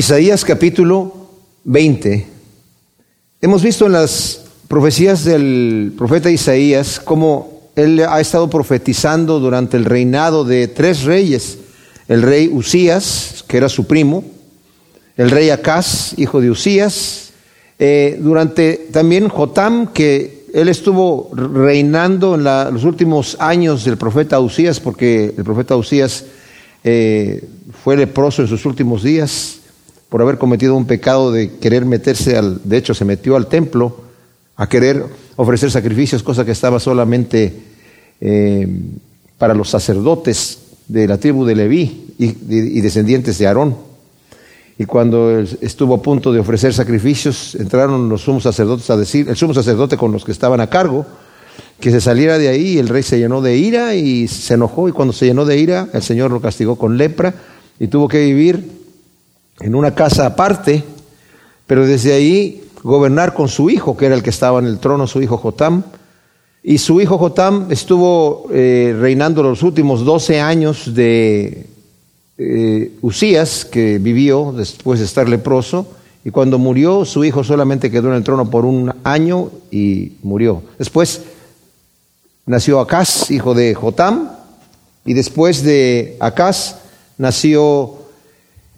Isaías capítulo 20. Hemos visto en las profecías del profeta Isaías cómo él ha estado profetizando durante el reinado de tres reyes. El rey Usías, que era su primo, el rey Acaz, hijo de Usías, eh, durante también Jotam, que él estuvo reinando en los últimos años del profeta Usías, porque el profeta Usías eh, fue leproso en sus últimos días por haber cometido un pecado de querer meterse al, de hecho se metió al templo a querer ofrecer sacrificios, cosa que estaba solamente eh, para los sacerdotes de la tribu de Leví y, y descendientes de Aarón. Y cuando estuvo a punto de ofrecer sacrificios, entraron los sumos sacerdotes a decir, el sumo sacerdote con los que estaban a cargo, que se saliera de ahí, el rey se llenó de ira y se enojó, y cuando se llenó de ira, el Señor lo castigó con lepra y tuvo que vivir en una casa aparte, pero desde ahí gobernar con su hijo, que era el que estaba en el trono, su hijo Jotam. Y su hijo Jotam estuvo eh, reinando los últimos 12 años de eh, Usías, que vivió después de estar leproso, y cuando murió, su hijo solamente quedó en el trono por un año y murió. Después nació Acaz, hijo de Jotam, y después de Acaz nació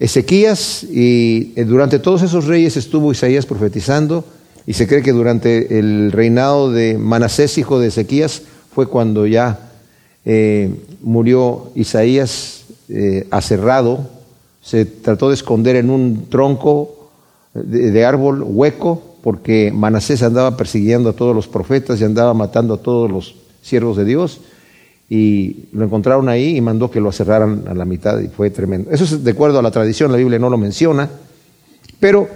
Ezequías y eh, durante todos esos reyes estuvo Isaías profetizando y se cree que durante el reinado de Manasés, hijo de Ezequías, fue cuando ya eh, murió Isaías eh, aserrado, se trató de esconder en un tronco de, árbol hueco porque Manasés andaba persiguiendo a todos los profetas y andaba matando a todos los siervos de Dios y lo encontraron ahí y mandó que lo cerraran a la mitad y fue tremendo. Eso es de acuerdo a la tradición, la Biblia no lo menciona, pero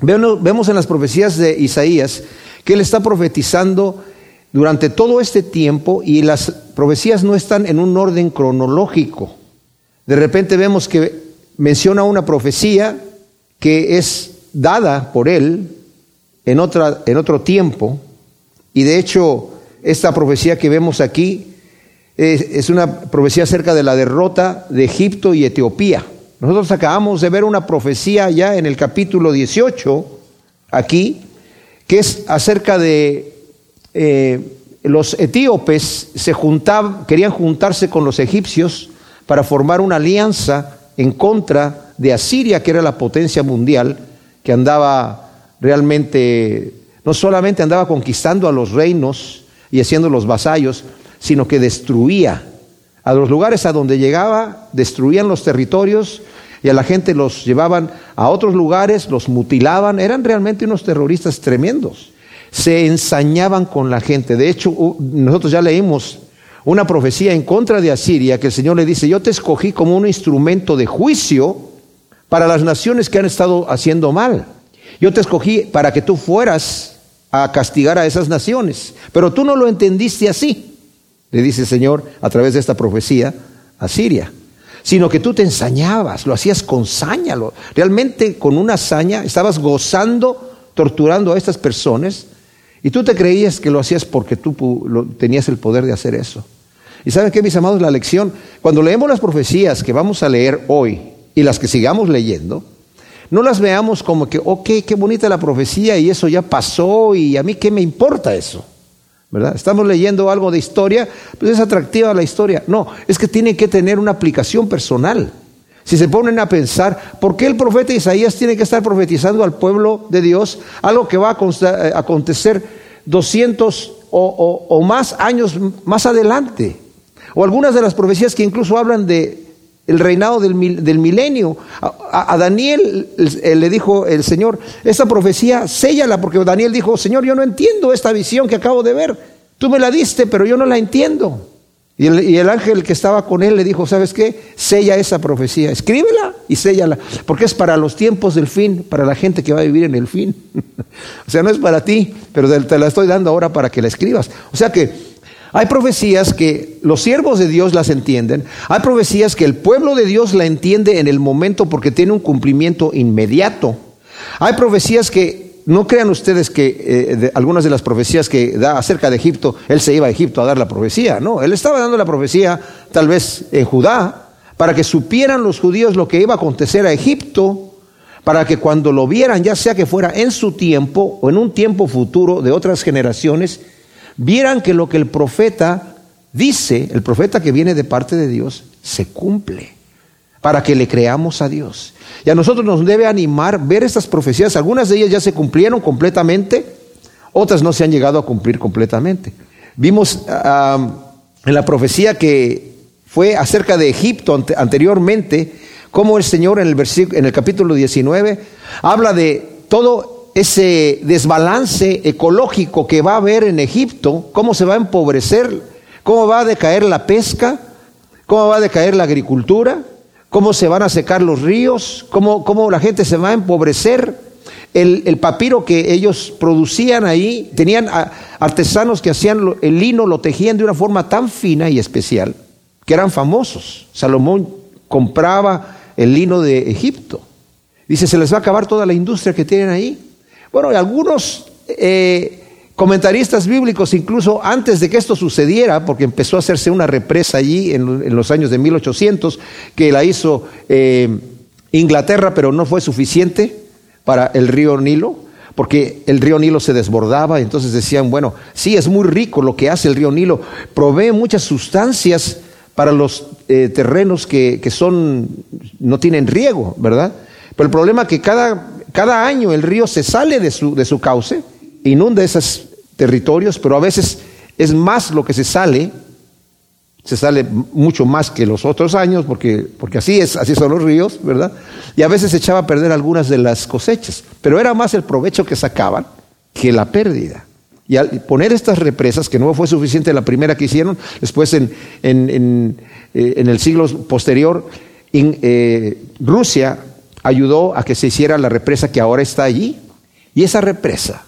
vemos en las profecías de Isaías que él está profetizando durante todo este tiempo y las profecías no están en un orden cronológico. De repente vemos que menciona una profecía que es dada por él en, otra, en otro tiempo y de hecho esta profecía que vemos aquí es una profecía acerca de la derrota de Egipto y Etiopía. Nosotros acabamos de ver una profecía ya en el capítulo 18, aquí, que es acerca de eh, los etíopes se querían juntarse con los egipcios para formar una alianza en contra de Asiria, que era la potencia mundial, que andaba realmente, no solamente andaba conquistando a los reinos y haciendo los vasallos, sino que destruía. A los lugares a donde llegaba, destruían los territorios y a la gente los llevaban a otros lugares, los mutilaban. Eran realmente unos terroristas tremendos. Se ensañaban con la gente. De hecho, nosotros ya leímos una profecía en contra de Asiria que el Señor le dice, yo te escogí como un instrumento de juicio para las naciones que han estado haciendo mal. Yo te escogí para que tú fueras a castigar a esas naciones, pero tú no lo entendiste así le dice el Señor a través de esta profecía a Siria, sino que tú te ensañabas, lo hacías con saña, realmente con una saña estabas gozando, torturando a estas personas y tú te creías que lo hacías porque tú tenías el poder de hacer eso. Y saben qué, mis amados, la lección, cuando leemos las profecías que vamos a leer hoy y las que sigamos leyendo, no las veamos como que, ok, qué bonita la profecía y eso ya pasó y a mí qué me importa eso. Estamos leyendo algo de historia, pues es atractiva la historia. No, es que tiene que tener una aplicación personal. Si se ponen a pensar, ¿por qué el profeta Isaías tiene que estar profetizando al pueblo de Dios algo que va a eh, acontecer 200 o, más años más adelante? O algunas de las profecías que incluso hablan de el reinado del, milenio. A, Daniel le dijo el Señor, esta profecía, séllala, porque Daniel dijo, Señor, yo no entiendo esta visión que acabo de ver. Tú me la diste, pero yo no la entiendo. Y el, ángel que estaba con él le dijo, ¿sabes qué? Sella esa profecía, escríbela y séllala, porque es para los tiempos del fin, para la gente que va a vivir en el fin. o sea, no es para ti, pero te la estoy dando ahora para que la escribas. O sea que hay profecías que los siervos de Dios las entienden, hay profecías que el pueblo de Dios la entiende en el momento porque tiene un cumplimiento inmediato. Hay profecías que, no crean ustedes que eh, algunas de las profecías que da acerca de Egipto, él se iba a Egipto a dar la profecía, no, él estaba dando la profecía tal vez en Judá, para que supieran los judíos lo que iba a acontecer a Egipto, para que cuando lo vieran, ya sea que fuera en su tiempo o en un tiempo futuro de otras generaciones, vieran que lo que el profeta dice, el profeta que viene de parte de Dios, se cumple, para que le creamos a Dios. Y a nosotros nos debe animar ver estas profecías, algunas de ellas ya se cumplieron completamente, otras no se han llegado a cumplir completamente. Vimos ah, en la profecía que fue acerca de Egipto anteriormente, como el Señor en el, versículo, en el capítulo 19 habla de todo ese desbalance ecológico que va a haber en Egipto, cómo se va a empobrecer, cómo va a decaer la pesca, cómo va a decaer la agricultura, cómo se van a secar los ríos, cómo, cómo la gente se va a empobrecer. El, el, papiro que ellos producían ahí, tenían artesanos que hacían el lino, lo tejían de una forma tan fina y especial, que eran famosos. Salomón compraba el lino de Egipto. Dice, se les va a acabar toda la industria que tienen ahí. Bueno, algunos eh, comentaristas bíblicos, incluso antes de que esto sucediera, porque empezó a hacerse una represa allí en, los años de 1800, que la hizo eh, Inglaterra, pero no fue suficiente para el río Nilo, porque el río Nilo se desbordaba, entonces decían, bueno, sí, es muy rico lo que hace el río Nilo, provee muchas sustancias para los eh, terrenos que, son, no tienen riego, ¿verdad? Pero el problema es que cada, cada año el río se sale de su, de su cauce, inunda esos territorios, pero a veces es más lo que se sale, se sale mucho más que los otros años, porque, porque así, es, así son los ríos, ¿verdad? Y a veces se echaba a perder algunas de las cosechas, pero era más el provecho que sacaban que la pérdida. Y al poner estas represas, que no fue suficiente la primera que hicieron, después en, en, eh, el siglo posterior, eh, Rusia ayudó a que se hiciera la represa que ahora está allí. Y esa represa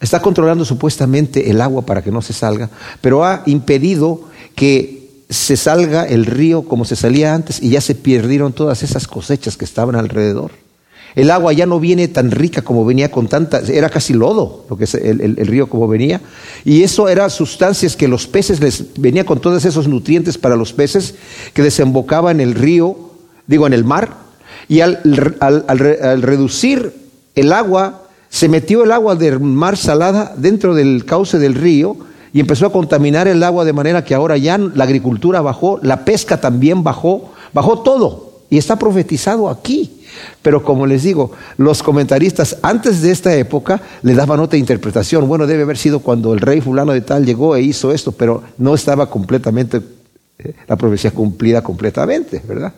está controlando supuestamente el agua para que no se salga, pero ha impedido que se salga el río como se salía antes y ya se perdieron todas esas cosechas que estaban alrededor. El agua ya no viene tan rica como venía con tanta, era casi lodo lo que es el, río como venía. Y eso era sustancias que los peces les venía con todos esos nutrientes para los peces que desembocaban en el río, digo en el mar. Y al, al reducir el agua, se metió el agua del mar salada dentro del cauce del río y empezó a contaminar el agua de manera que ahora ya la agricultura bajó, la pesca también bajó, bajó todo. Y está profetizado aquí. Pero como les digo, los comentaristas antes de esta época le daban otra interpretación. Bueno, debe haber sido cuando el rey fulano de tal llegó e hizo esto, pero no estaba completamente eh, la profecía cumplida completamente, ¿verdad?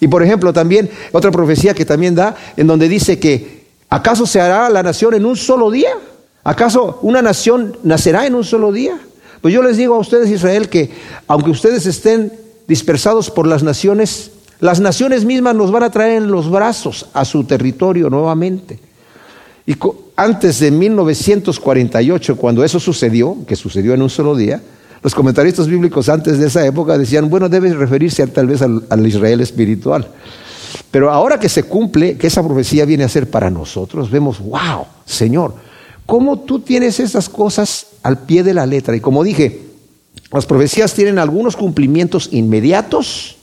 Y por ejemplo, también otra profecía que también da en donde dice que ¿acaso se hará la nación en un solo día? ¿Acaso una nación nacerá en un solo día? Pues yo les digo a ustedes, Israel, que aunque ustedes estén dispersados por las naciones, las naciones mismas nos van a traer en los brazos a su territorio nuevamente. Y antes de 1948, cuando eso sucedió, que sucedió en un solo día, los comentaristas bíblicos antes de esa época decían, bueno, debe referirse tal vez al, Israel espiritual. Pero ahora que se cumple, que esa profecía viene a ser para nosotros, vemos, wow, Señor, ¿cómo tú tienes esas cosas al pie de la letra? Y como dije, las profecías tienen algunos cumplimientos inmediatos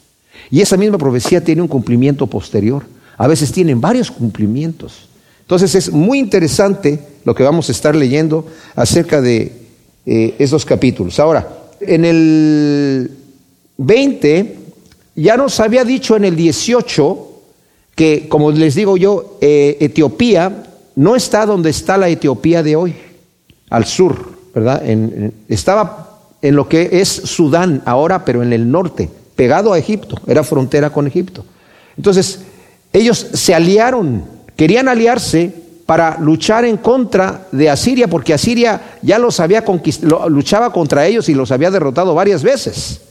y esa misma profecía tiene un cumplimiento posterior. A veces tienen varios cumplimientos. Entonces es muy interesante lo que vamos a estar leyendo acerca de eh, esos capítulos. Ahora, en el 20, ya nos había dicho en el 18 que, como les digo yo, eh, Etiopía no está donde está la Etiopía de hoy, al sur, ¿verdad? estaba en lo que es Sudán ahora, pero en el norte pegado a Egipto, era frontera con Egipto. Entonces, ellos se aliaron, querían aliarse para luchar en contra de Asiria, porque Asiria ya los había conquistado, luchaba contra ellos y los había derrotado varias veces.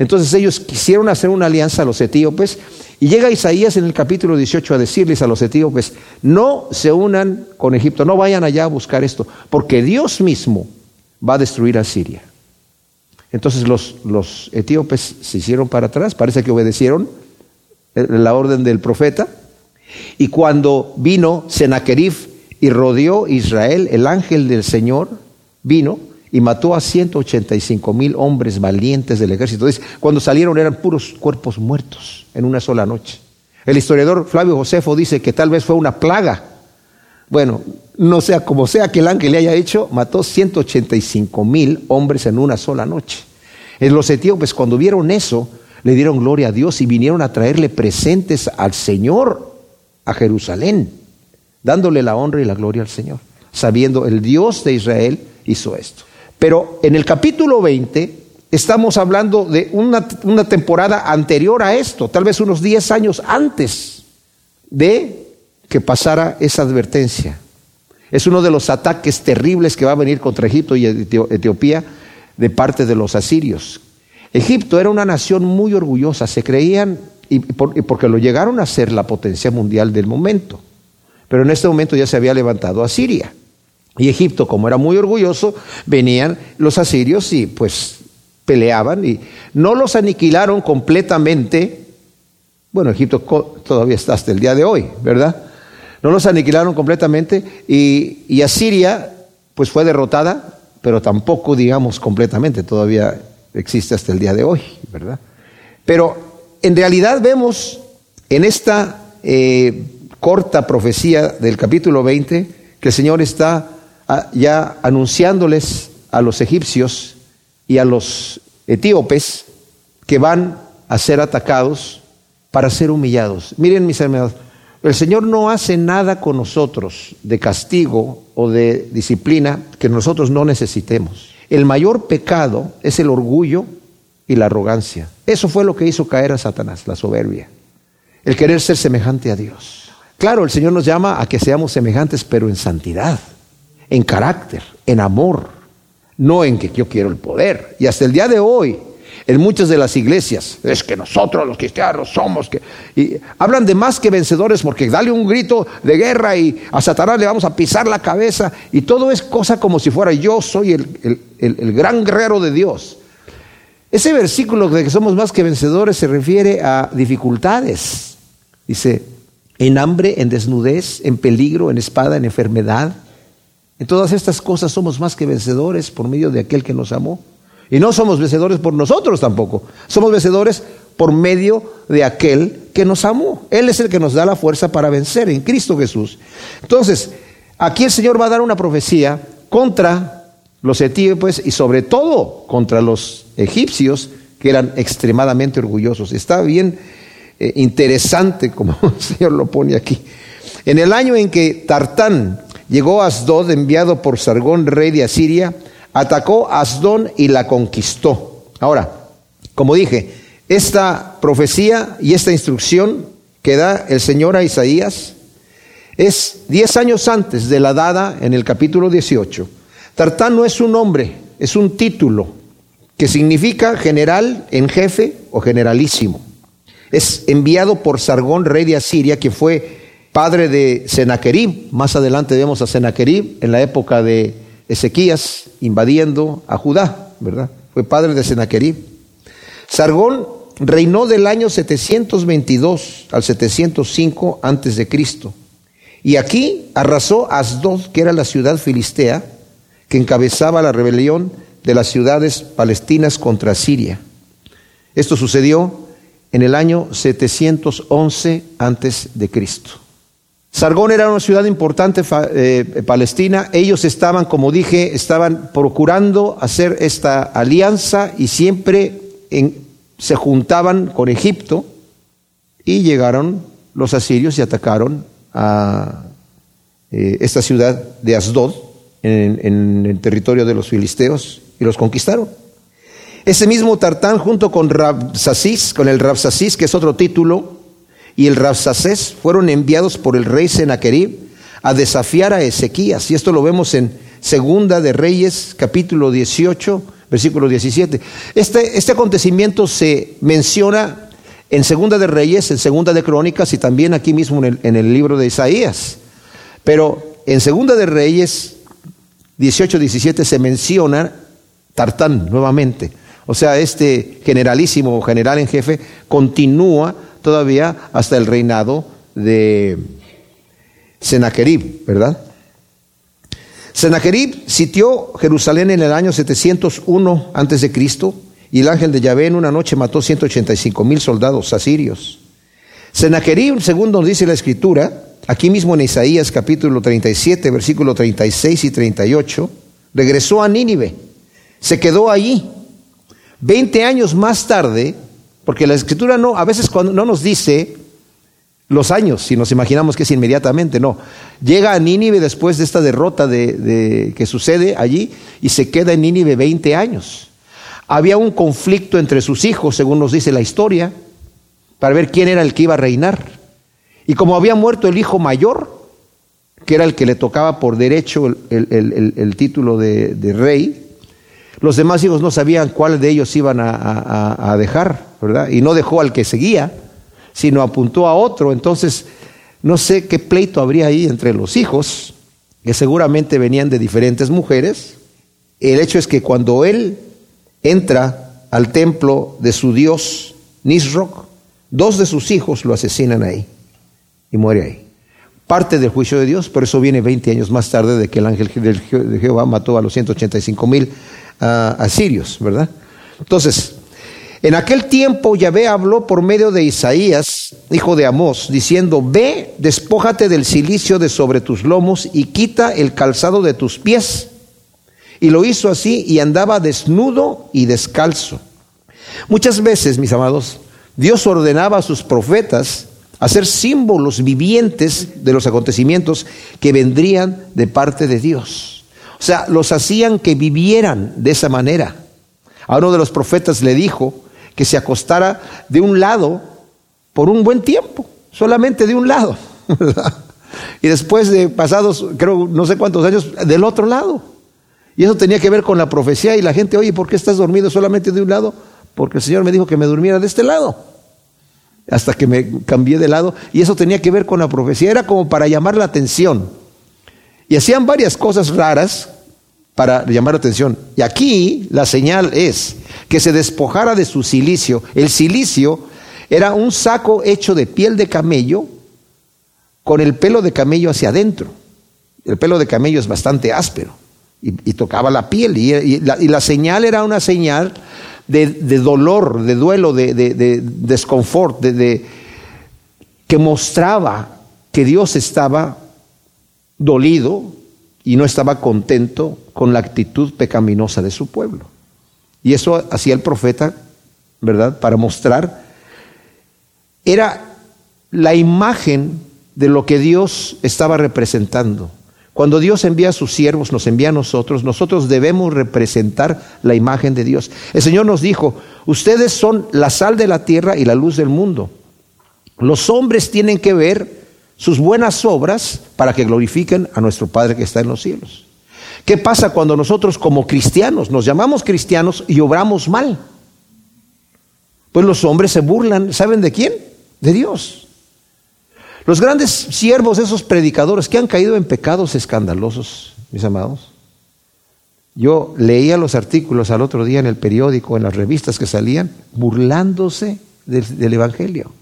Entonces ellos quisieron hacer una alianza a los etíopes y llega Isaías en el capítulo 18 a decirles a los etíopes, no se unan con Egipto, no vayan allá a buscar esto, porque Dios mismo va a destruir a Siria. Entonces los, etíopes se hicieron para atrás, parece que obedecieron la orden del profeta. Y cuando vino Sennacherib y rodeó Israel, el ángel del Señor vino y mató a 185 mil hombres valientes del ejército. Entonces, cuando salieron eran puros cuerpos muertos en una sola noche. El historiador Flavio Josefo dice que tal vez fue una plaga. Bueno, no sea como sea que el ángel le haya hecho, mató 185 mil hombres en una sola noche. En los etíopes, cuando vieron eso, le dieron gloria a Dios y vinieron a traerle presentes al Señor a Jerusalén, dándole la honra y la gloria al Señor, sabiendo el Dios de Israel hizo esto. Pero en el capítulo 20 estamos hablando de una, temporada anterior a esto, tal vez unos 10 años antes de que pasara esa advertencia. Es uno de los ataques terribles que va a venir contra Egipto y Etiopía de parte de los asirios. Egipto era una nación muy orgullosa, se creían, y porque lo llegaron a ser la potencia mundial del momento. Pero en este momento ya se había levantado Asiria. Y Egipto, como era muy orgulloso, venían los asirios y pues peleaban y no los aniquilaron completamente. Bueno, Egipto todavía está hasta el día de hoy, ¿verdad? No los aniquilaron completamente y, Asiria pues fue derrotada, pero tampoco digamos completamente, todavía existe hasta el día de hoy, ¿verdad? Pero en realidad vemos en esta eh, corta profecía del capítulo 20 que el Señor está ya anunciándoles a los egipcios y a los etíopes que van a ser atacados para ser humillados. Miren mis hermanos, el Señor no hace nada con nosotros de castigo o de disciplina que nosotros no necesitemos. El mayor pecado es el orgullo y la arrogancia. Eso fue lo que hizo caer a Satanás, la soberbia. El querer ser semejante a Dios. Claro, el Señor nos llama a que seamos semejantes, pero en santidad, en carácter, en amor, no en que yo quiero el poder. Y hasta el día de hoy, en muchas de las iglesias. Es que nosotros los cristianos somos que... Y hablan de más que vencedores porque dale un grito de guerra y a Satanás le vamos a pisar la cabeza y todo es cosa como si fuera yo soy el, el gran guerrero de Dios. Ese versículo de que somos más que vencedores se refiere a dificultades. Dice, en hambre, en desnudez, en peligro, en espada, en enfermedad. En todas estas cosas somos más que vencedores por medio de aquel que nos amó. Y no somos vencedores por nosotros tampoco. Somos vencedores por medio de aquel que nos amó. Él es el que nos da la fuerza para vencer en Cristo Jesús. Entonces, aquí el Señor va a dar una profecía contra los etíopes y sobre todo contra los egipcios que eran extremadamente orgullosos. Está bien eh, interesante como el Señor lo pone aquí. En el año en que Tartán llegó Asdod, enviado por Sargón, rey de Asiria, atacó a Asdón y la conquistó. Ahora, como dije, esta profecía y esta instrucción que da el Señor a Isaías es diez años antes de la dada en el capítulo 18. Tartán no es un nombre, es un título que significa general en jefe o generalísimo. Es enviado por Sargón, rey de Asiria, que fue padre de Sennacherib. Más adelante vemos a Sennacherib en la época de Ezequías invadiendo a Judá, ¿verdad? Fue padre de Sennacherib. Sargón reinó del año 722 al 705 antes de Cristo. Y aquí arrasó Asdod, que era la ciudad filistea, que encabezaba la rebelión de las ciudades palestinas contra Siria. Esto sucedió en el año 711 antes de Cristo. Sargón era una ciudad importante eh, palestina. Ellos estaban, como dije, estaban procurando hacer esta alianza y siempre se juntaban con Egipto y llegaron los asirios y atacaron a eh, esta ciudad de Asdod en, el territorio de los filisteos y los conquistaron. Ese mismo Tartán junto con Rabsasis, con el Rabsasis, que es otro título, y el Rabsacés fueron enviados por el rey Senaquerib a desafiar a Ezequías. Y esto lo vemos en Segunda de Reyes, capítulo 18, versículo 17. Este, este acontecimiento se menciona en Segunda de Reyes, en Segunda de Crónicas y también aquí mismo en el, en el libro de Isaías. Pero en Segunda de Reyes 18, 17 se menciona Tartán nuevamente. O sea, este generalísimo general en jefe continúa todavía hasta el reinado de Sennacherib, ¿verdad? Sennacherib sitió Jerusalén en el año 701 antes de Cristo y el ángel de Yahvé en una noche mató 185 mil soldados asirios. Senaquerib, según nos dice la escritura, aquí mismo en Isaías capítulo 37, versículo 36 y 38, regresó a Nínive, se quedó allí. Veinte años más tarde, porque la escritura no, a veces cuando no nos dice los años, si nos imaginamos que es inmediatamente, no. Llega a Nínive después de esta derrota de, que sucede allí y se queda en Nínive 20 años. Había un conflicto entre sus hijos, según nos dice la historia, para ver quién era el que iba a reinar. Y como había muerto el hijo mayor, que era el que le tocaba por derecho el, título de, rey, los demás hijos no sabían cuál de ellos iban a, a dejar, ¿verdad? Y no dejó al que seguía sino apuntó a otro. Entonces, no sé qué pleito habría ahí entre los hijos, que seguramente venían de diferentes mujeres. El hecho es que cuando él entra al templo de su dios Nisroch, dos de sus hijos lo asesinan ahí y muere ahí. Parte del juicio de Dios, por eso viene 20 años más tarde de que el ángel de Jehová mató a los 185 mil asirios, ¿verdad? Entonces, en aquel tiempo Yahvé habló por medio de Isaías, hijo de Amós, diciendo, ve, despójate del silicio de sobre tus lomos y quita el calzado de tus pies. Y lo hizo así y andaba desnudo y descalzo. Muchas veces, mis amados, Dios ordenaba a sus profetas hacer símbolos vivientes de los acontecimientos que vendrían de parte de Dios. O sea, los hacían que vivieran de esa manera. A uno de los profetas le dijo, que se acostara de un lado por un buen tiempo, solamente de un lado, Y después de pasados, creo, no sé cuántos años, del otro lado. Y eso tenía que ver con la profecía y la gente, oye, ¿por qué estás dormido solamente de un lado? Porque el Señor me dijo que me durmiera de este lado. Hasta que me cambié de lado. Y eso tenía que ver con la profecía. Era como para llamar la atención. Y hacían varias cosas raras para llamar la atención. Y aquí la señal es que se despojara de su silicio. El silicio era un saco hecho de piel de camello con el pelo de camello hacia adentro. El pelo de camello es bastante áspero y, tocaba la piel. Y, la, señal era una señal de, dolor, de duelo, de, de desconfort, de, que mostraba que Dios estaba dolido y no estaba contento con la actitud pecaminosa de su pueblo. Y eso hacía el profeta, ¿verdad? Para mostrar, era la imagen de lo que Dios estaba representando. Cuando Dios envía a sus siervos, nos envía a nosotros, nosotros debemos representar la imagen de Dios. El Señor nos dijo, ustedes son la sal de la tierra y la luz del mundo. Los hombres tienen que ver sus buenas obras para que glorifiquen a nuestro Padre que está en los cielos. ¿Qué pasa cuando nosotros como cristianos nos llamamos cristianos y obramos mal? Pues los hombres se burlan, ¿saben de quién? De Dios. Los grandes siervos, esos predicadores que han caído en pecados escandalosos, mis amados. Yo leía los artículos al otro día en el periódico, en las revistas que salían, burlándose del, Evangelio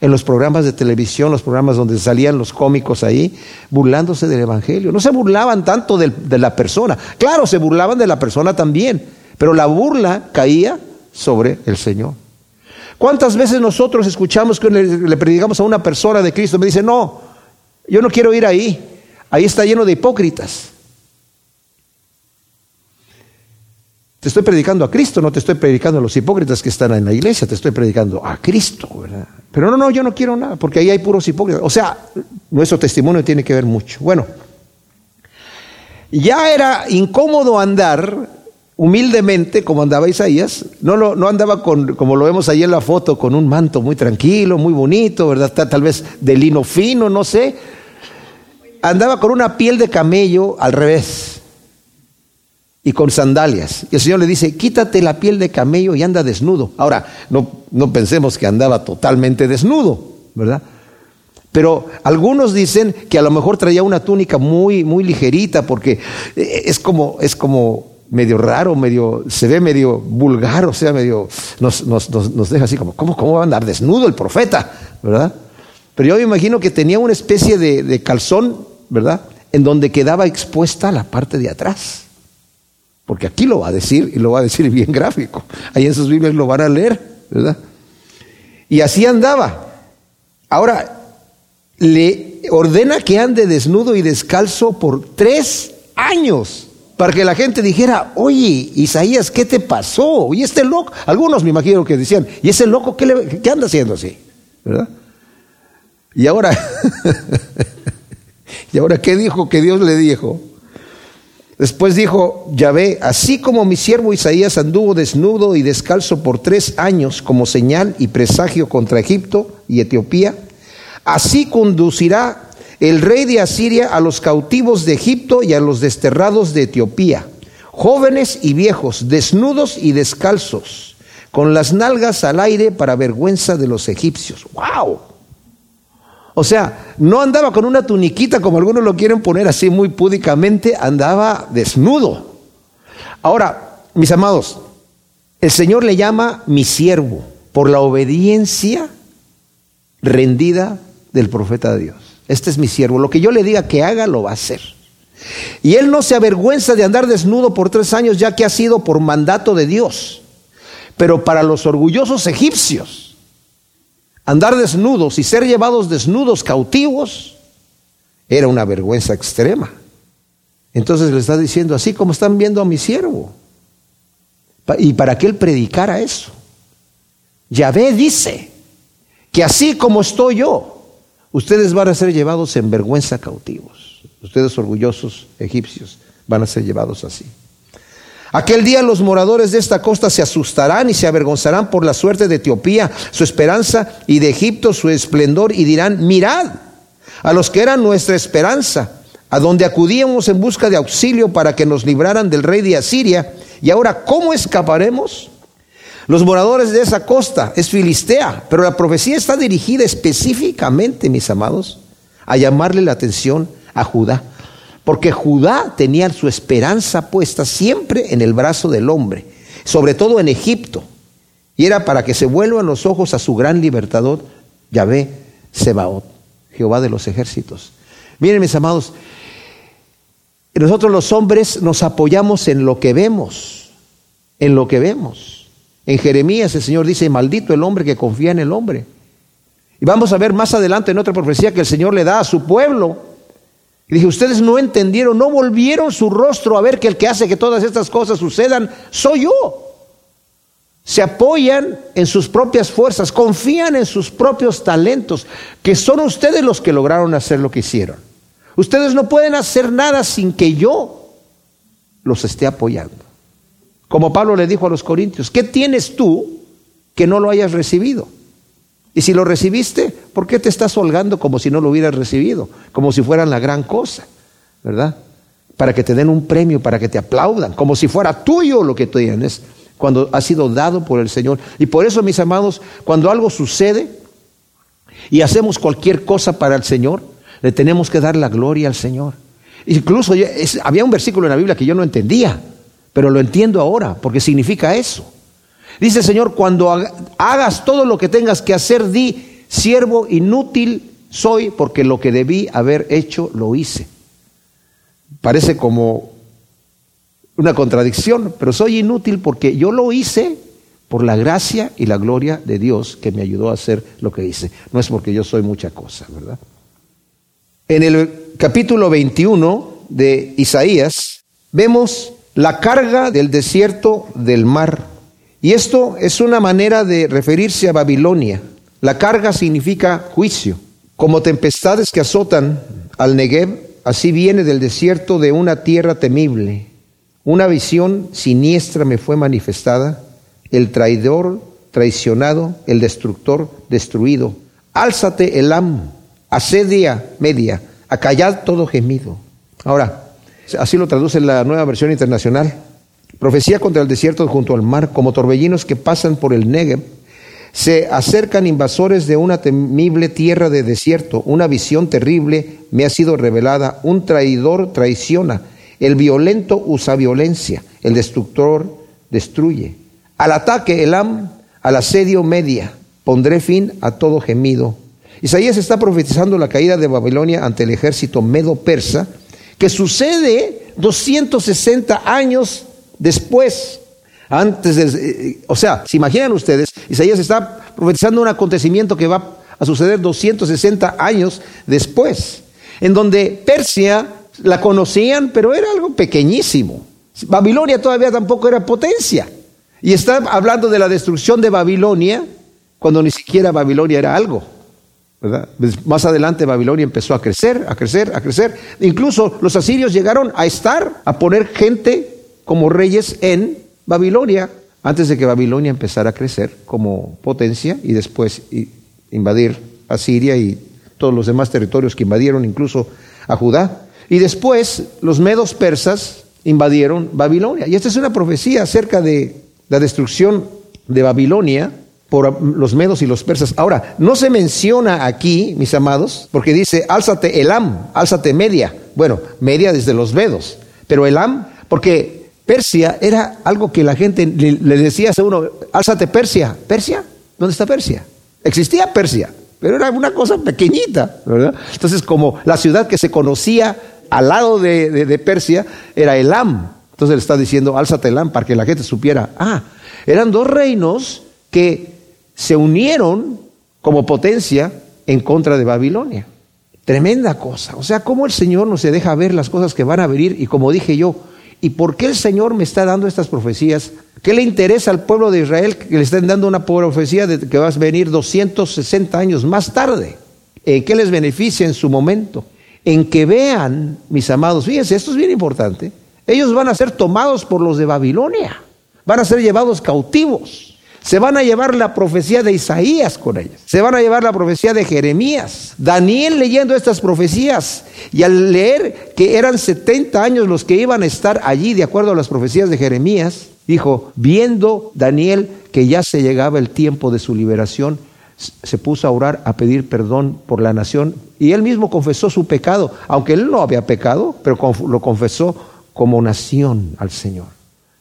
en los programas de televisión, los programas donde salían los cómicos ahí, burlándose del Evangelio. No se burlaban tanto de, la persona, claro, se burlaban de la persona también, pero la burla caía sobre el Señor. ¿Cuántas veces nosotros escuchamos que le, le predicamos a una persona de Cristo? Me dice, no, yo no quiero ir ahí, ahí está lleno de hipócritas. Te estoy predicando a Cristo, no te estoy predicando a los hipócritas que están en la iglesia, te estoy predicando a Cristo, ¿verdad? Pero no, no, yo no quiero nada, porque ahí hay puros hipócritas. O sea, nuestro testimonio tiene que ver mucho. Bueno, ya era incómodo andar humildemente, como andaba Isaías, no, no andaba con, como lo vemos ahí en la foto, con un manto muy tranquilo, muy bonito, ¿verdad? Tal vez de lino fino, no sé. Andaba con una piel de camello al revés y con sandalias. Y el Señor le dice, quítate la piel de camello y anda desnudo. Ahora, no, no pensemos que andaba totalmente desnudo, ¿verdad? Pero algunos dicen que a lo mejor traía una túnica muy, muy ligerita porque eh, es como, es como medio raro, medio, se ve medio vulgar, o sea, medio, nos, nos, nos, deja así como, ¿cómo, ¿cómo va a andar desnudo el profeta? ¿Verdad? Pero yo me imagino que tenía una especie de, de calzón, ¿verdad? En donde quedaba expuesta la parte de atrás. Porque aquí lo va a decir y lo va a decir bien gráfico. Ahí en sus Biblias lo van a leer, ¿verdad? Y así andaba. Ahora, le ordena que ande desnudo y descalzo por tres años para que la gente dijera, oye, Isaías, ¿qué te pasó? Y este loco, algunos me imagino que decían, ¿y ese loco qué, le, qué anda haciendo así? ¿Verdad? Y ahora, ¿y ahora qué dijo que Dios le dijo? Después dijo Yahvé, así como mi siervo Isaías anduvo desnudo y descalzo por tres años como señal y presagio contra Egipto y Etiopía, así conducirá el rey de Asiria a los cautivos de Egipto y a los desterrados de Etiopía, jóvenes y viejos, desnudos y descalzos, con las nalgas al aire para vergüenza de los egipcios. ¡Wow! O sea, no andaba con una tuniquita como algunos lo quieren poner así muy púdicamente, andaba desnudo. Ahora, mis amados, el Señor le llama mi siervo por la obediencia rendida del profeta de Dios este es mi siervo, lo que yo le diga que haga, lo va a hacer. Y él no se avergüenza de andar desnudo por tres años, ya que ha sido por mandato de Dios. Pero para los orgullosos egipcios, andar desnudos y ser llevados desnudos cautivos era una vergüenza extrema. Entonces le está diciendo, así como están viendo a mi siervo. Y para que él predicara eso. Yahvé dice que así como estoy yo, Ustedes van a ser llevados en vergüenza cautivos. Ustedes orgullosos egipcios van a ser llevados así. Aquel día los moradores de esta costa se asustarán y se avergonzarán por la suerte de Etiopía, su esperanza, y de Egipto su esplendor, y dirán, mirad a los que eran nuestra esperanza, a donde acudíamos en busca de auxilio para que nos libraran del rey de Asiria, y ahora, ¿cómo escaparemos? Los moradores de esa costa es Filistea, pero la profecía está dirigida específicamente, mis amados, a llamarle la atención a Judá, porque Judá tenía su esperanza puesta siempre en el brazo del hombre, sobre todo en Egipto, y era para que se vuelvan los ojos a su gran libertador, Yahvé Sebaot, Jehová de los ejércitos. Miren, mis amados, nosotros los hombres nos apoyamos en lo que vemos, en lo que vemos. En Jeremías el Señor dice, maldito el hombre que confía en el hombre. Y vamos a ver más adelante en otra profecía que el Señor le da a su pueblo. Y dije, ustedes no entendieron, no volvieron su rostro a ver que el que hace que todas estas cosas sucedan soy yo. Se apoyan en sus propias fuerzas, confían en sus propios talentos, que son ustedes los que lograron hacer lo que hicieron. Ustedes no pueden hacer nada sin que yo los esté apoyando. Como Pablo le dijo a los corintios, ¿qué tienes tú que no lo hayas recibido? Y si lo recibiste, ¿por qué te estás holgando como si no lo hubieras recibido? Como si fueran la gran cosa, ¿verdad? Para que te den un premio, para que te aplaudan, como si fuera tuyo lo que tienes, cuando ha sido dado por el Señor. Y por eso, mis amados, cuando algo sucede y hacemos cualquier cosa para el Señor, le tenemos que dar la gloria al Señor. Incluso había un versículo en la Biblia que yo no entendía pero lo entiendo ahora, porque significa eso. Dice Señor, cuando hagas todo lo que tengas que hacer, di, siervo inútil soy, porque lo que debí haber hecho, lo hice. Parece como una contradicción, pero soy inútil porque yo lo hice por la gracia y la gloria de Dios que me ayudó a hacer lo que hice. No es porque yo soy mucha cosa, ¿verdad? En el capítulo 21 de Isaías vemos la carga del desierto del mar. Y esto es una manera de referirse a Babilonia. La carga significa juicio. Como tempestades que azotan al Negev, así viene del desierto de una tierra temible. Una visión siniestra me fue manifestada, el traidor traicionado, el destructor destruido. Álzate, Elam, asedia media, acallad todo gemido. Ahora, Así lo traduce la nueva versión internacional. Profecía contra el desierto junto al mar, como torbellinos que pasan por el Negev. Se acercan invasores de una temible tierra de desierto. Una visión terrible me ha sido revelada. Un traidor traiciona. El violento usa violencia. El destructor destruye. Al ataque Elam, al asedio media. Pondré fin a todo gemido. Isaías está profetizando la caída de Babilonia ante el ejército medo-persa que sucede 260 años después. Antes de, o sea, se imaginan ustedes, Isaías está profetizando un acontecimiento que va a suceder 260 años después, en donde Persia la conocían, pero era algo pequeñísimo. Babilonia todavía tampoco era potencia. Y está hablando de la destrucción de Babilonia cuando ni siquiera Babilonia era algo. Pues, más adelante Babilonia empezó a crecer, a crecer, a crecer. Incluso los asirios llegaron a estar, a poner gente como reyes en Babilonia, antes de que Babilonia empezara a crecer como potencia y después invadir a Siria y todos los demás territorios que invadieron, incluso a Judá. Y después los medos persas invadieron Babilonia. Y esta es una profecía acerca de la destrucción de Babilonia por los medos y los persas. Ahora, no se menciona aquí, mis amados, porque dice, álzate Elam, álzate Media. Bueno, Media desde los medos, pero Elam, porque Persia era algo que la gente le, decía a uno, álzate Persia. ¿Persia? ¿Dónde está Persia? Existía Persia, pero era una cosa pequeñita, ¿verdad? Entonces, como la ciudad que se conocía al lado de, Persia era Elam. Entonces le está diciendo, álzate Elam, para que la gente supiera, ah, eran dos reinos que se unieron como potencia en contra de Babilonia. Tremenda cosa. O sea, cómo el Señor no se deja ver las cosas que van a venir y como dije yo, ¿y por qué el Señor me está dando estas profecías? ¿Qué le interesa al pueblo de Israel que le estén dando una profecía de que va a venir 260 años más tarde? ¿En qué les beneficia en su momento? En que vean, mis amados, fíjense, esto es bien importante, ellos van a ser tomados por los de Babilonia, van a ser llevados cautivos. Se van a llevar la profecía de Isaías con ellos. Se van a llevar la profecía de Jeremías. Daniel leyendo estas profecías y al leer que eran 70 años los que iban a estar allí de acuerdo a las profecías de Jeremías, dijo, viendo Daniel que ya se llegaba el tiempo de su liberación, se puso a orar, a pedir perdón por la nación y él mismo confesó su pecado, aunque él no había pecado, pero lo confesó como nación al Señor.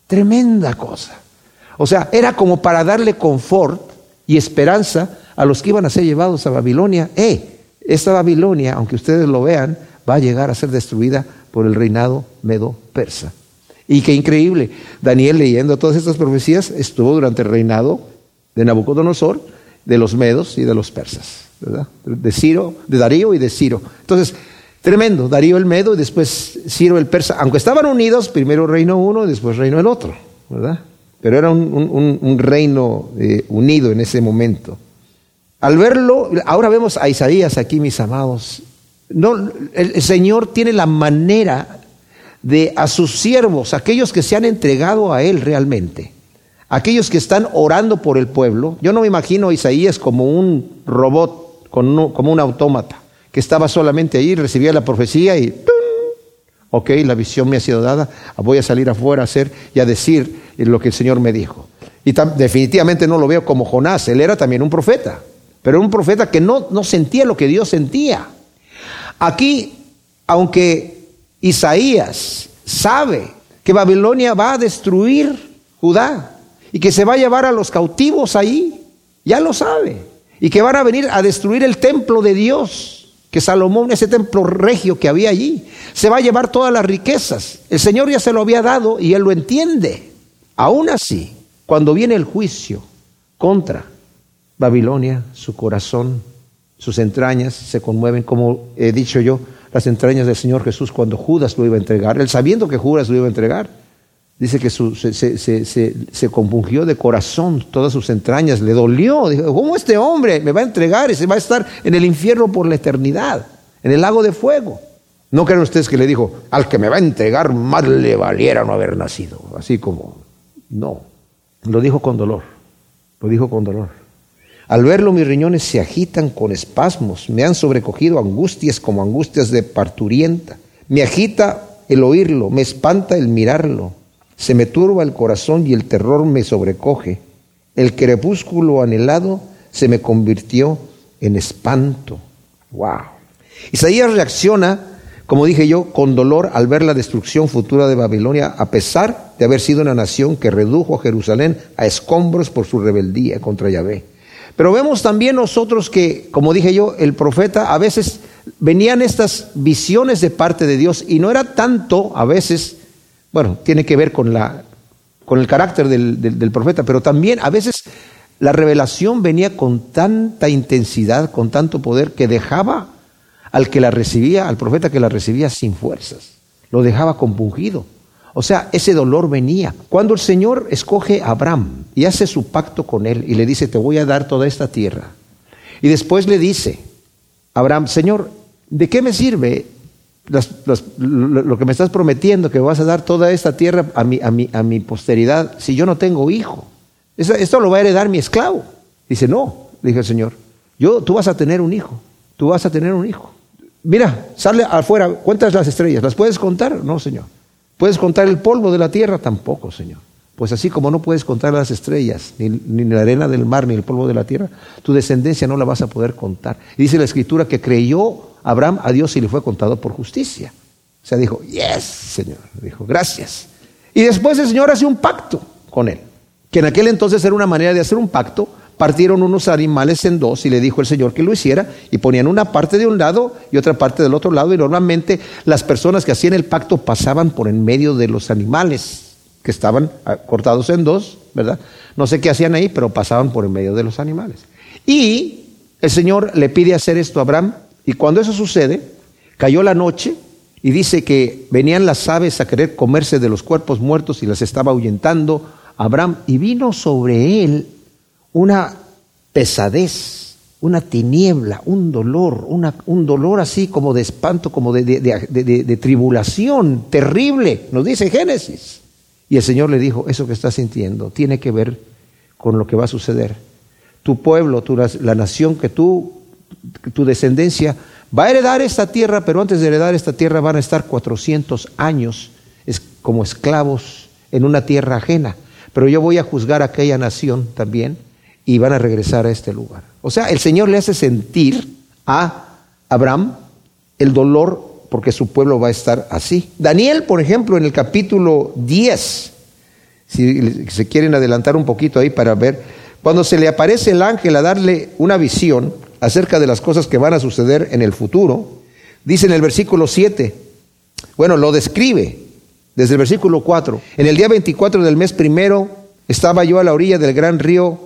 Tremenda cosa. O sea, era como para darle confort y esperanza a los que iban a ser llevados a Babilonia. Eh, esta Babilonia, aunque ustedes lo vean, va a llegar a ser destruida por el reinado medo-persa. Y qué increíble, Daniel leyendo todas estas profecías estuvo durante el reinado de Nabucodonosor, de los medos y de los persas, ¿verdad? De Ciro, de Darío y de Ciro. Entonces, tremendo, Darío el medo y después Ciro el persa, aunque estaban unidos, primero reino uno y después reino el otro, ¿verdad? Pero era un, reino eh, unido en ese momento. Al verlo, ahora vemos a Isaías aquí, mis amados. No, el, Señor tiene la manera de a sus siervos, aquellos que se han entregado a Él realmente, aquellos que están orando por el pueblo. Yo no me imagino a Isaías como un robot, como un autómata, que estaba solamente ahí, recibía la profecía y ok, la visión me ha sido dada, voy a salir afuera a hacer y a decir lo que el Señor me dijo. Y definitivamente no lo veo como Jonás, él era también un profeta, pero un profeta que no, no sentía lo que Dios sentía. Aquí, aunque Isaías sabe que Babilonia va a destruir Judá y que se va a llevar a los cautivos ahí, ya lo sabe, y que van a venir a destruir el templo de Dios que Salomón, ese templo regio que había allí, se va a llevar todas las riquezas. El Señor ya se lo había dado y Él lo entiende. Aún así, cuando viene el juicio contra Babilonia, su corazón, sus entrañas se conmueven, como he dicho yo, las entrañas del Señor Jesús cuando Judas lo iba a entregar, él sabiendo que Judas lo iba a entregar. Dice que se, compungió de corazón todas sus entrañas, le dolió. Dijo, ¿cómo este hombre me va a entregar y se va a estar en el infierno por la eternidad, en el lago de fuego? No creen ustedes que le dijo, al que me va a entregar más le valiera no haber nacido. Así como, no. Lo dijo con dolor, lo dijo con dolor. Al verlo mis riñones se agitan con espasmos, me han sobrecogido angustias como angustias de parturienta. Me agita el oírlo, me espanta el mirarlo. Se me turba el corazón y el terror me sobrecoge. El crepúsculo anhelado se me convirtió en espanto. Wow. Isaías reacciona, como dije yo, con dolor al ver la destrucción futura de Babilonia, a pesar de haber sido una nación que redujo a Jerusalén a escombros por su rebeldía contra Yahvé. Pero vemos también nosotros que, como dije yo, el profeta a veces venían estas visiones de parte de Dios y no era tanto a veces bueno, tiene que ver con, la, con el carácter del, profeta, pero también a veces la revelación venía con tanta intensidad, con tanto poder, que dejaba al que la recibía, al profeta que la recibía sin fuerzas. Lo dejaba compungido. O sea, ese dolor venía. Cuando el Señor escoge a Abraham y hace su pacto con él y le dice, te voy a dar toda esta tierra. Y después le dice, Abraham, Señor, ¿de qué me sirve lo, que me estás prometiendo, que vas a dar toda esta tierra a mi, a mi, a mi posteridad si yo no tengo hijo? Esto, lo va a heredar mi esclavo. Dice, no, dije el Señor, yo, tú vas a tener un hijo, tú vas a tener un hijo. Mira, sale afuera, cuentas las estrellas, ¿las puedes contar? No, Señor. ¿Puedes contar el polvo de la tierra? Tampoco, Señor. Pues así como no puedes contar las estrellas, ni, ni, la arena del mar, ni el polvo de la tierra, tu descendencia no la vas a poder contar. Y dice la escritura que creyó Abraham a Dios y le fue contado por justicia. O sea, dijo, yes, Señor. Dijo, gracias. Y después el Señor hace un pacto con él que en aquel entonces era una manera de hacer un pacto, partieron unos animales en dos y le dijo el Señor que lo hiciera y ponían una parte de un lado y otra parte del otro lado y normalmente las personas que hacían el pacto pasaban por en medio de los animales que estaban ah, cortados en dos, ¿verdad? No sé qué hacían ahí, pero pasaban por en medio de los animales. Y el Señor le pide hacer esto a Abraham y cuando eso sucede, cayó la noche y dice que venían las aves a querer comerse de los cuerpos muertos y las estaba ahuyentando Abraham y vino sobre él una pesadez, una tiniebla, un dolor, un dolor así como de espanto, como de, de, tribulación terrible, nos dice Génesis. Y el Señor le dijo, eso que estás sintiendo tiene que ver con lo que va a suceder. Tu pueblo, tu, la nación que tú, tu descendencia, va a heredar esta tierra, pero antes de heredar esta tierra van a estar 400 años como esclavos en una tierra ajena pero yo voy a juzgar a aquella nación también y van a regresar a este lugar. O sea, el Señor le hace sentir a Abraham el dolor porque su pueblo va a estar así. Daniel, por ejemplo, en el capítulo 10, si se quieren adelantar un poquito ahí para ver, cuando se le aparece el ángel a darle una visión acerca de las cosas que van a suceder en el futuro, dice en el versículo 7, bueno, lo describe, desde el versículo 4. En el día 24 del mes primero estaba yo a la orilla del gran río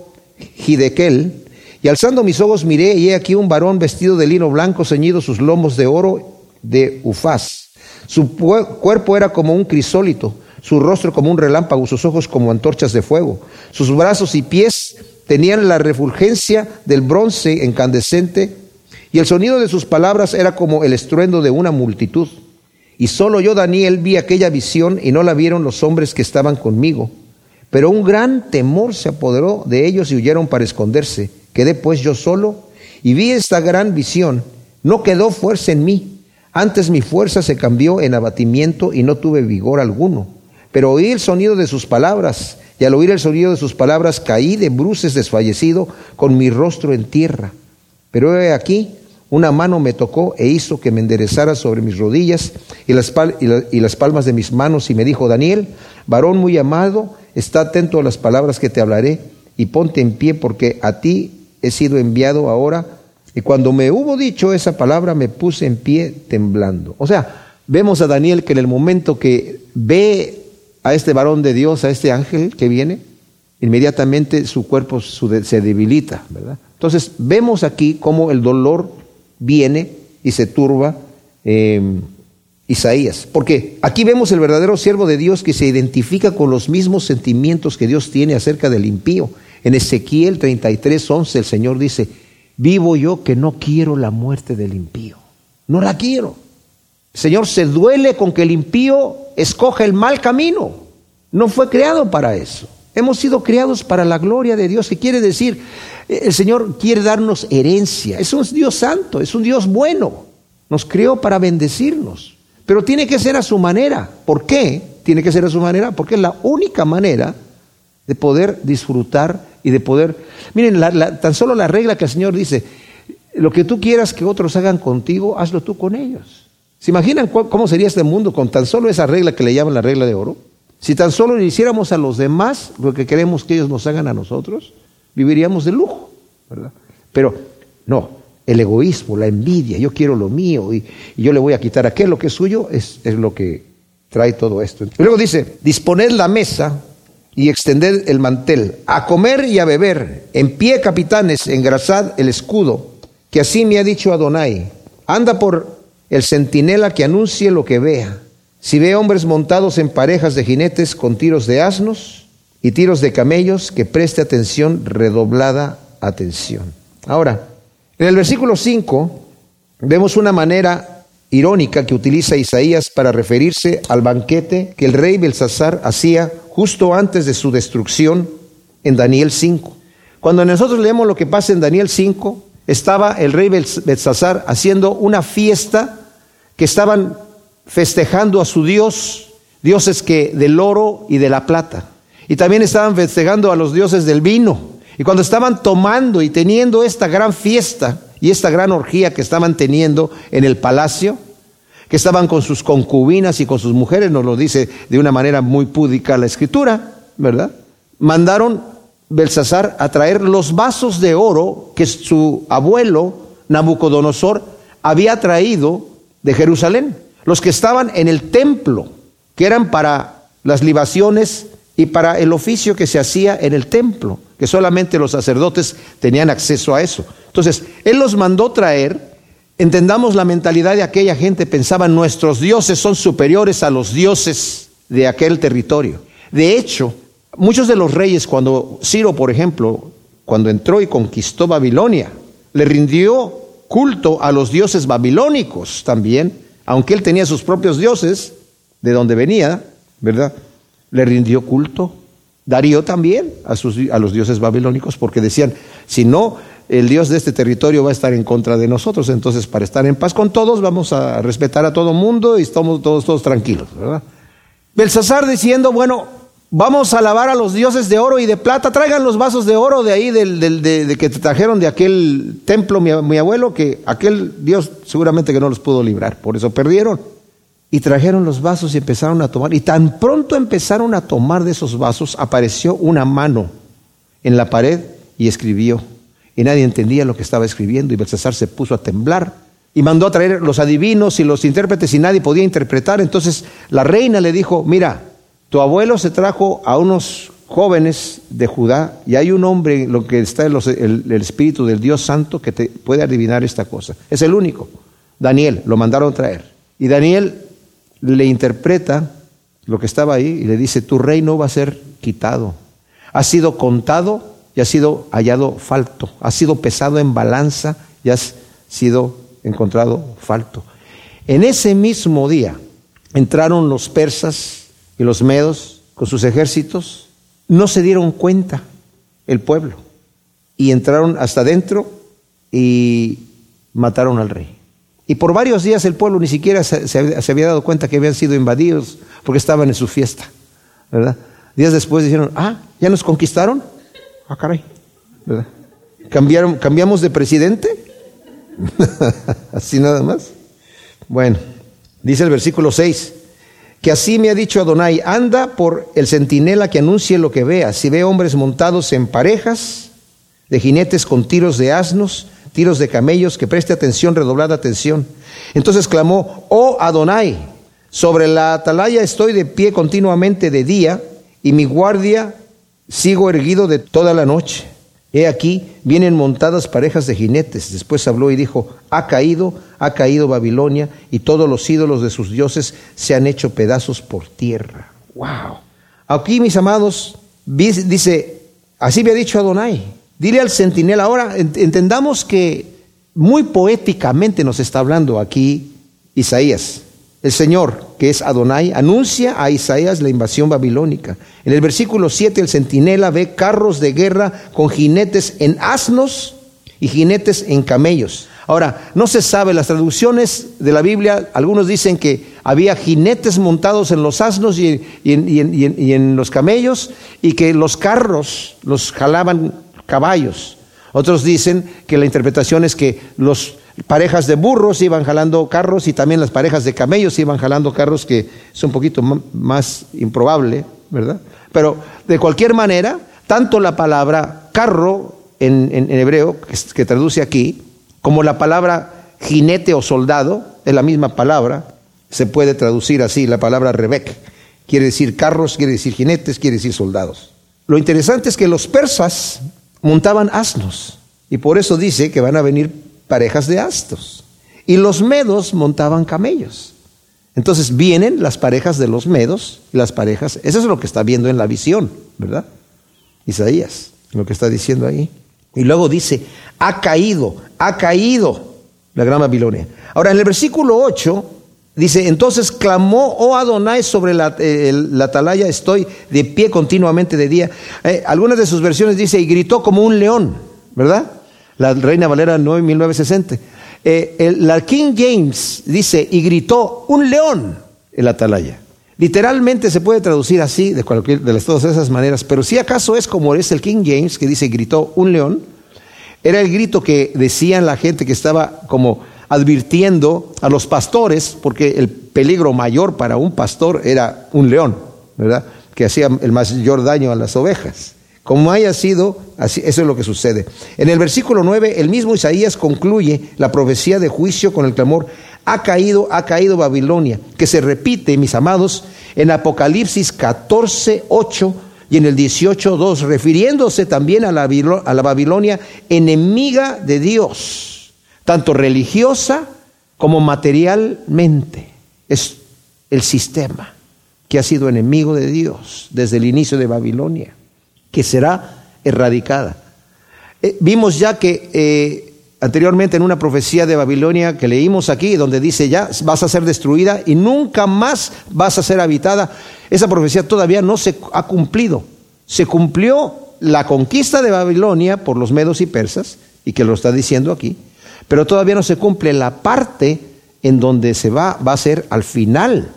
Hidekel, y alzando mis ojos miré, y he aquí un varón vestido de lino blanco, ceñido sus lomos de oro de ufaz. Su cuerpo era como un crisólito, su rostro como un relámpago, sus ojos como antorchas de fuego. Sus brazos y pies tenían la refulgencia del bronce incandescente, y el sonido de sus palabras era como el estruendo de una multitud. Y solo yo, Daniel, vi aquella visión y no la vieron los hombres que estaban conmigo. Pero un gran temor se apoderó de ellos y huyeron para esconderse. Quedé pues yo solo y vi esta gran visión. No quedó fuerza en mí. Antes mi fuerza se cambió en abatimiento y no tuve vigor alguno. Pero oí el sonido de sus palabras y al oír el sonido de sus palabras caí de bruces desfallecido con mi rostro en tierra. Pero he aquí, una mano me tocó e hizo que me enderezara sobre mis rodillas y las, y las palmas de mis manos y me dijo, Daniel, varón muy amado, está atento a las palabras que te hablaré y ponte en pie porque a ti he sido enviado ahora. Y cuando me hubo dicho esa palabra me puse en pie temblando. O sea, vemos a Daniel que en el momento que ve a este varón de Dios, a este ángel que viene, inmediatamente su cuerpo se debilita, ¿verdad? Entonces vemos aquí cómo el dolor viene y se turba eh, Isaías. Porque aquí vemos el verdadero siervo de Dios que se identifica con los mismos sentimientos que Dios tiene acerca del impío. En Ezequiel 33, 11 el Señor dice, vivo yo que no quiero la muerte del impío. No la quiero. Señor se duele con que el impío escoja el mal camino. No fue creado para eso. Hemos sido creados para la gloria de Dios, que quiere decir, el Señor quiere darnos herencia. Es un Dios santo, es un Dios bueno. Nos creó para bendecirnos. Pero tiene que ser a su manera. ¿Por qué? Tiene que ser a su manera porque es la única manera de poder disfrutar y de poder... Miren, tan solo la regla que el Señor dice, lo que tú quieras que otros hagan contigo, hazlo tú con ellos. ¿Se imaginan cómo sería este mundo con tan solo esa regla que le llaman la regla de oro? Si tan solo le hiciéramos a los demás lo que queremos que ellos nos hagan a nosotros, viviríamos de lujo, ¿verdad? Pero no, el egoísmo, la envidia, yo quiero lo mío y, yo le voy a quitar aquel lo que es suyo, es, es lo que trae todo esto. luego dice, disponed la mesa y extended el mantel, a comer y a beber, en pie capitanes, engrasad el escudo, que así me ha dicho Adonai, anda por el centinela que anuncie lo que vea. Si ve hombres montados en parejas de jinetes con tiros de asnos y tiros de camellos, que preste atención, redoblada atención. Ahora, en el versículo 5 vemos una manera irónica que utiliza Isaías para referirse al banquete que el rey Belsasar hacía justo antes de su destrucción en Daniel 5. Cuando nosotros leemos lo que pasa en Daniel 5, estaba el rey Belsasar haciendo una fiesta que estaban festejando a su dios, dioses que del oro y de la plata. Y también estaban festejando a los dioses del vino. Y cuando estaban tomando y teniendo esta gran fiesta y esta gran orgía que estaban teniendo en el palacio, que estaban con sus concubinas y con sus mujeres, nos lo dice de una manera muy púdica la escritura, ¿verdad? Mandaron Belsasar a traer los vasos de oro que su abuelo Nabucodonosor había traído de Jerusalén, los que estaban en el templo, que eran para las libaciones y para el oficio que se hacía en el templo, que solamente los sacerdotes tenían acceso a eso. Entonces, él los mandó traer Entendamos la mentalidad de aquella gente, pensaban nuestros dioses son superiores a los dioses de aquel territorio. De hecho, muchos de los reyes, cuando Ciro, por ejemplo, cuando entró y conquistó Babilonia, le rindió culto a los dioses babilónicos también, aunque él tenía sus propios dioses, de donde venía, ¿verdad? Le rindió culto. Darío también a, sus, a los dioses babilónicos, porque decían, si no el Dios de este territorio va a estar en contra de nosotros. Entonces, para estar en paz con todos, vamos a respetar a todo mundo y estamos todos, todos tranquilos. ¿verdad? Belsasar diciendo, bueno, vamos a alabar a los dioses de oro y de plata, traigan los vasos de oro de ahí, del, de, que te trajeron de aquel templo, mi, mi abuelo, que aquel Dios seguramente que no los pudo librar, por eso perdieron. Y trajeron los vasos y empezaron a tomar. Y tan pronto empezaron a tomar de esos vasos, apareció una mano en la pared y escribió y nadie entendía lo que estaba escribiendo y Belsasar se puso a temblar y mandó a traer los adivinos y los intérpretes y nadie podía interpretar. Entonces la reina le dijo, mira, tu abuelo se trajo a unos jóvenes de Judá y hay un hombre, lo que está en el, espíritu del Dios Santo que te puede adivinar esta cosa. Es el único. Daniel, lo mandaron traer. Y Daniel le interpreta lo que estaba ahí y le dice, tu reino va a ser quitado. Ha sido contado y ha sido hallado falto, ha sido pesado en balanza y ha sido encontrado falto. En ese mismo día entraron los persas y los medos con sus ejércitos, no se dieron cuenta el pueblo y entraron hasta adentro y mataron al rey. Y por varios días el pueblo ni siquiera se, había dado cuenta que habían sido invadidos porque estaban en su fiesta, ¿verdad? Días después dijeron, ah, ¿ya nos conquistaron? Ah, caray. ¿Cambiaron, ¿Cambiamos de presidente? así nada más. Bueno, dice el versículo 6, que así me ha dicho Adonai, anda por el centinela que anuncie lo que vea. Si ve hombres montados en parejas, de jinetes con tiros de asnos, tiros de camellos, que preste atención, redoblada atención. Entonces clamó, oh Adonai, sobre la atalaya estoy de pie continuamente de día, y mi guardia Sigo erguido de toda la noche. He aquí, vienen montadas parejas de jinetes. Después habló y dijo, ha caído, ha caído Babilonia, y todos los ídolos de sus dioses se han hecho pedazos por tierra. ¡Wow! Aquí, mis amados, dice, así me ha dicho Adonai. Dile al centinela, ahora entendamos que muy poéticamente nos está hablando aquí Isaías. El Señor, que es Adonai, anuncia a Isaías la invasión babilónica. En el versículo 7 el centinela ve carros de guerra con jinetes en asnos y jinetes en camellos. Ahora, no se sabe, las traducciones de la Biblia, algunos dicen que había jinetes montados en los asnos y, en, los camellos y que los carros los jalaban caballos. Otros dicen que la interpretación es que los parejas de burros iban jalando carros y también las parejas de camellos iban jalando carros, que es un poquito más improbable, ¿verdad? Pero de cualquier manera, tanto la palabra carro en, hebreo, que, traduce aquí, como la palabra jinete o soldado, es la misma palabra, se puede traducir así, la palabra rebek, quiere decir carros, quiere decir jinetes, quiere decir soldados. Lo interesante es que los persas montaban asnos y por eso dice que van a venir parejas de astos. Y los medos montaban camellos. Entonces vienen las parejas de los medos y las parejas, eso es lo que está viendo en la visión, ¿verdad? Isaías, lo que está diciendo ahí. Y luego dice, ha caído, ha caído la gran Babilonia. Ahora, en el versículo 8 dice, entonces clamó, oh Adonai, sobre la, eh, atalaya, estoy de pie continuamente de día. Eh, algunas de sus versiones dice, y gritó como un león, ¿verdad? La Reina Valera 9, 1960. Eh, la King James dice, y gritó un león en la atalaya. Literalmente se puede traducir así, de, cualquier, de todas esas maneras, pero si acaso es como es el King James, que dice, gritó un león, era el grito que decían la gente que estaba como advirtiendo a los pastores, porque el peligro mayor para un pastor era un león, ¿verdad? Que hacía el mayor daño a las ovejas. Como haya sido, así, eso es lo que sucede. En el versículo 9, el mismo Isaías concluye la profecía de juicio con el clamor, ha caído, ha caído Babilonia, que se repite, mis amados, en Apocalipsis 14, 8 y en el 18, 2, refiriéndose también a la, a la Babilonia enemiga de Dios, tanto religiosa como materialmente. Es el sistema que ha sido enemigo de Dios desde el inicio de Babilonia que será erradicada. Eh, vimos ya que eh, anteriormente en una profecía de Babilonia que leímos aquí, donde dice ya vas a ser destruida y nunca más vas a ser habitada, esa profecía todavía no se ha cumplido. Se cumplió la conquista de Babilonia por los medos y persas, y que lo está diciendo aquí, pero todavía no se cumple la parte en donde se va, va a ser al final,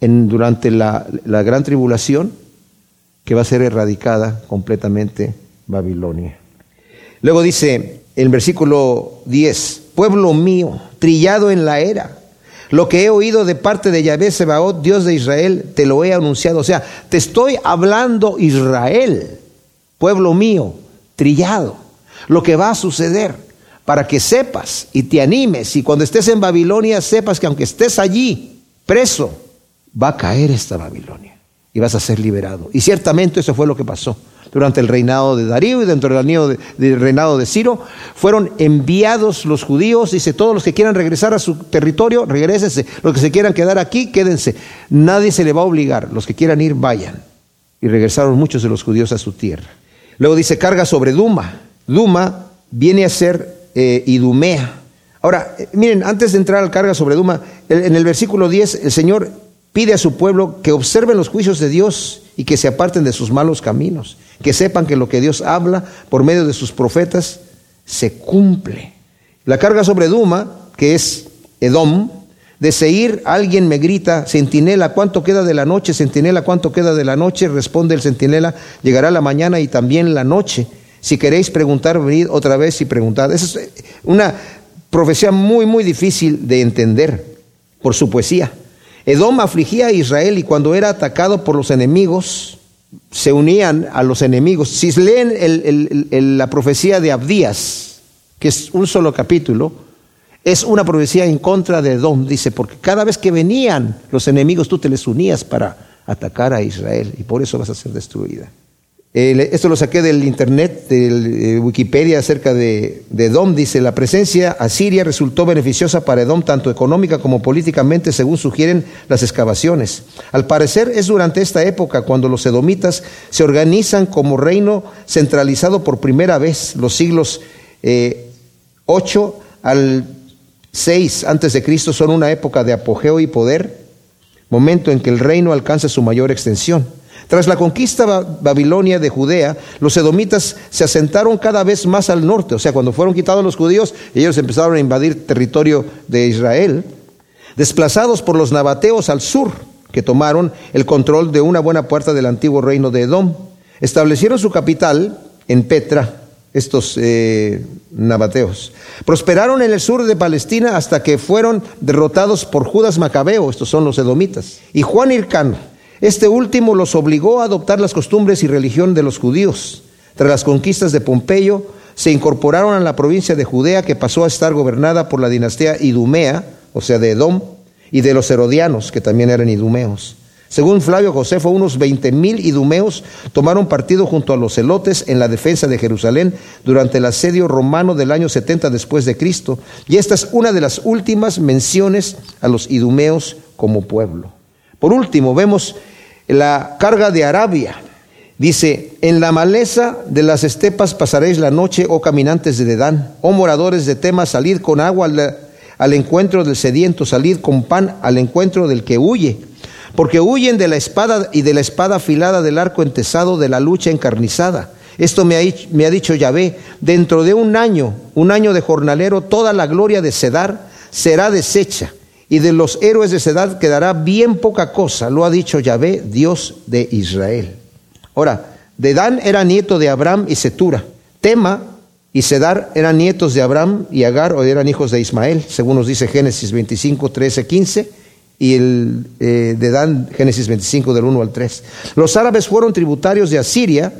en, durante la, la gran tribulación, que va a ser erradicada completamente Babilonia. Luego dice el versículo 10, pueblo mío, trillado en la era, lo que he oído de parte de Yahvé Sebaot, Dios de Israel, te lo he anunciado. O sea, te estoy hablando Israel, pueblo mío, trillado, lo que va a suceder, para que sepas y te animes y cuando estés en Babilonia sepas que aunque estés allí preso, va a caer esta Babilonia y vas a ser liberado. Y ciertamente eso fue lo que pasó. Durante el reinado de Darío y dentro del reinado de, Ciro, fueron enviados los judíos, dice, todos los que quieran regresar a su territorio, regresense. Los que se quieran quedar aquí, quédense. Nadie se le va a obligar. Los que quieran ir, vayan. Y regresaron muchos de los judíos a su tierra. Luego dice, carga sobre Duma. Duma viene a ser eh, Idumea. Ahora, eh, miren, antes de entrar al carga sobre Duma, en el versículo 10, el Señor pide a su pueblo que observen los juicios de Dios y que se aparten de sus malos caminos, que sepan que lo que Dios habla por medio de sus profetas se cumple. La carga sobre Duma, que es Edom, de Seir alguien me grita, centinela, ¿cuánto queda de la noche? Centinela, ¿cuánto queda de la noche? Responde el centinela, llegará la mañana y también la noche. Si queréis preguntar, venid otra vez y preguntad. Esa es una profecía muy, muy difícil de entender por su poesía. Edom afligía a Israel y cuando era atacado por los enemigos, se unían a los enemigos. Si leen la profecía de Abdías, que es un solo capítulo, es una profecía en contra de Edom, dice, porque cada vez que venían los enemigos tú te les unías para atacar a Israel y por eso vas a ser destruida esto lo saqué del internet, de Wikipedia acerca de, Edom. Dice, la presencia asiria resultó beneficiosa para Edom tanto económica como políticamente, según sugieren las excavaciones. Al parecer es durante esta época cuando los edomitas se organizan como reino centralizado por primera vez, los siglos 8 eh, al 6 antes de Cristo son una época de apogeo y poder, momento en que el reino alcanza su mayor extensión. Tras la conquista babilonia de Judea, los edomitas se asentaron cada vez más al norte, o sea, cuando fueron quitados los judíos, ellos empezaron a invadir territorio de Israel, desplazados por los nabateos al sur, que tomaron el control de una buena puerta del antiguo reino de Edom. Establecieron su capital en Petra, estos eh, nabateos. Prosperaron en el sur de Palestina hasta que fueron derrotados por Judas Macabeo, estos son los edomitas, y Juan Hircano este último los obligó a adoptar las costumbres y religión de los judíos. Tras las conquistas de Pompeyo, se incorporaron a la provincia de Judea que pasó a estar gobernada por la dinastía Idumea, o sea, de Edom, y de los herodianos, que también eran idumeos. Según Flavio Josefo, unos veinte mil idumeos tomaron partido junto a los celotes en la defensa de Jerusalén durante el asedio romano del año 70 después de Cristo. Y esta es una de las últimas menciones a los idumeos como pueblo. Por último, vemos la carga de Arabia. Dice, en la maleza de las estepas pasaréis la noche, oh caminantes de Dedán, oh moradores de Tema, salid con agua al, encuentro del sediento, salid con pan al encuentro del que huye porque huyen de la espada y de la espada afilada del arco entesado de la lucha encarnizada. Esto me ha, me ha dicho Yahvé, dentro de un año, un año de jornalero, toda la gloria de Sedar será deshecha, y de los héroes de Sedar quedará bien poca cosa, lo ha dicho Yahvé, Dios de Israel. Ahora, Dedán era nieto de Abraham y Setura. Tema y Sedar eran nietos de Abraham y Agar, o eran hijos de Ismael, según nos dice Génesis 25, 13, 15 y el eh, Génesis 25, del 1 al 3. Los árabes fueron tributarios de Asiria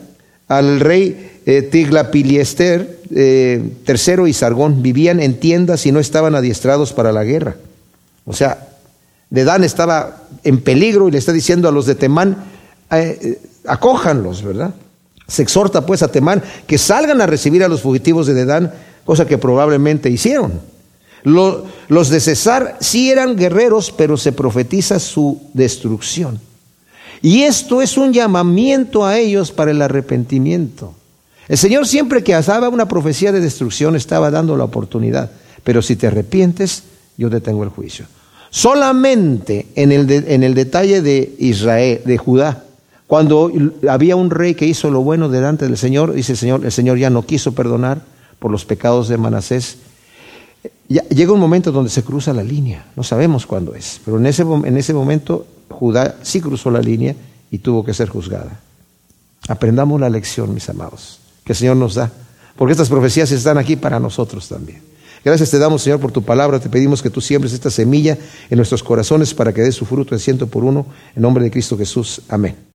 al rey eh, Tiglapiliester eh, III y Sargón. Vivían en tiendas y no estaban adiestrados para la guerra. O sea, Dedán estaba en peligro y le está diciendo a los de Temán, eh, acójanlos, ¿verdad? Se exhorta pues a Temán que salgan a recibir a los fugitivos de Dedán, cosa que probablemente hicieron. Los de Cesar sí eran guerreros, pero se profetiza su destrucción. Y esto es un llamamiento a ellos para el arrepentimiento. El Señor siempre que hacía una profecía de destrucción estaba dando la oportunidad. Pero si te arrepientes, yo detengo el juicio. Solamente en el, en el detalle de Israel, de Judá, cuando había un rey que hizo lo bueno delante del Señor, dice el Señor, el Señor ya no quiso perdonar por los pecados de Manasés llega un momento donde se cruza la línea, no sabemos cuándo es, pero en ese, en ese momento Judá sí cruzó la línea y tuvo que ser juzgada. Aprendamos la lección, mis amados, que el Señor nos da, porque estas profecías están aquí para nosotros también. Gracias te damos, Señor, por tu palabra. Te pedimos que tú siembres esta semilla en nuestros corazones para que dé su fruto en ciento por uno. En nombre de Cristo Jesús. Amén.